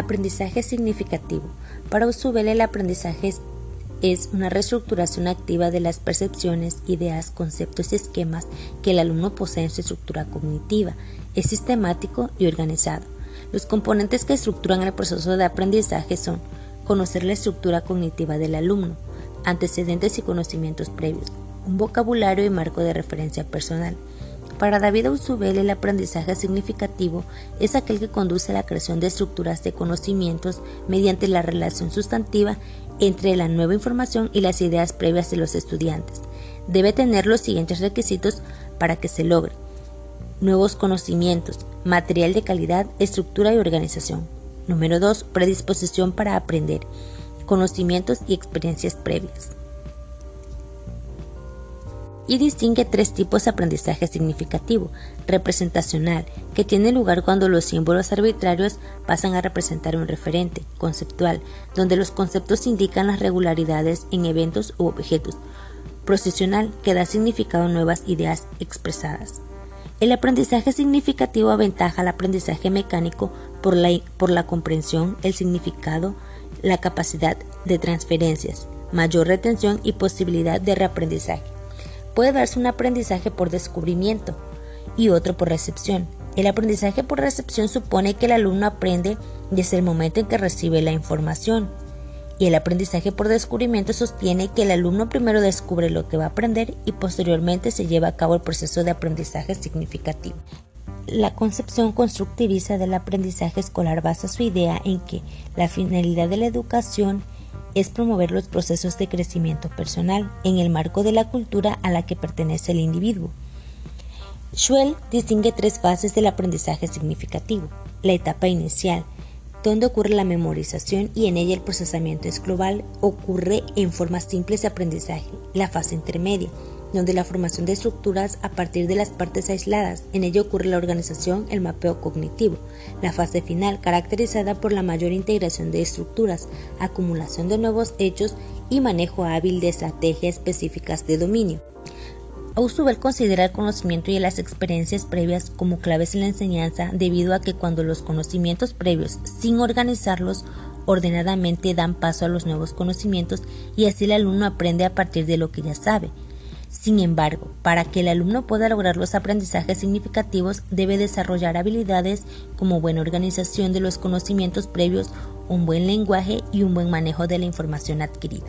Aprendizaje significativo. Para Usubel el aprendizaje es, una reestructuración activa de las percepciones, ideas, conceptos y esquemas que el alumno posee en su estructura cognitiva. Es sistemático y organizado. Los componentes que estructuran el proceso de aprendizaje son conocer la estructura cognitiva del alumno, antecedentes y conocimientos previos, un vocabulario y marco de referencia personal, para David Ausubel, el aprendizaje significativo es aquel que conduce a la creación de estructuras de conocimientos mediante la relación sustantiva entre la nueva información y las ideas previas de los estudiantes. Debe tener los siguientes requisitos para que se logre. Nuevos conocimientos, material de calidad, estructura y organización. Número 2. Predisposición para aprender, conocimientos y experiencias previas y distingue tres tipos de aprendizaje significativo, representacional, que tiene lugar cuando los símbolos arbitrarios pasan a representar un referente, conceptual, donde los conceptos indican las regularidades en eventos u objetos, procesional, que da significado a nuevas ideas expresadas. El aprendizaje significativo aventaja al aprendizaje mecánico por la, por la comprensión, el significado, la capacidad de transferencias, mayor retención y posibilidad de reaprendizaje puede darse un aprendizaje por descubrimiento y otro por recepción. El aprendizaje por recepción supone que el alumno aprende desde el momento en que recibe la información. Y el aprendizaje por descubrimiento sostiene que el alumno primero descubre lo que va a aprender y posteriormente se lleva a cabo el proceso de aprendizaje significativo. La concepción constructivista del aprendizaje escolar basa su idea en que la finalidad de la educación es promover los procesos de crecimiento personal en el marco de la cultura a la que pertenece el individuo. Schwell distingue tres fases del aprendizaje significativo. La etapa inicial, donde ocurre la memorización y en ella el procesamiento es global, ocurre en formas simples de aprendizaje. La fase intermedia, donde la formación de estructuras a partir de las partes aisladas. En ello ocurre la organización, el mapeo cognitivo. La fase final, caracterizada por la mayor integración de estructuras, acumulación de nuevos hechos y manejo hábil de estrategias específicas de dominio. Ausubel considera el conocimiento y las experiencias previas como claves en la enseñanza debido a que cuando los conocimientos previos, sin organizarlos, ordenadamente dan paso a los nuevos conocimientos y así el alumno aprende a partir de lo que ya sabe. Sin embargo, para que el alumno pueda lograr los aprendizajes significativos, debe desarrollar habilidades como buena organización de los conocimientos previos, un buen lenguaje y un buen manejo de la información adquirida.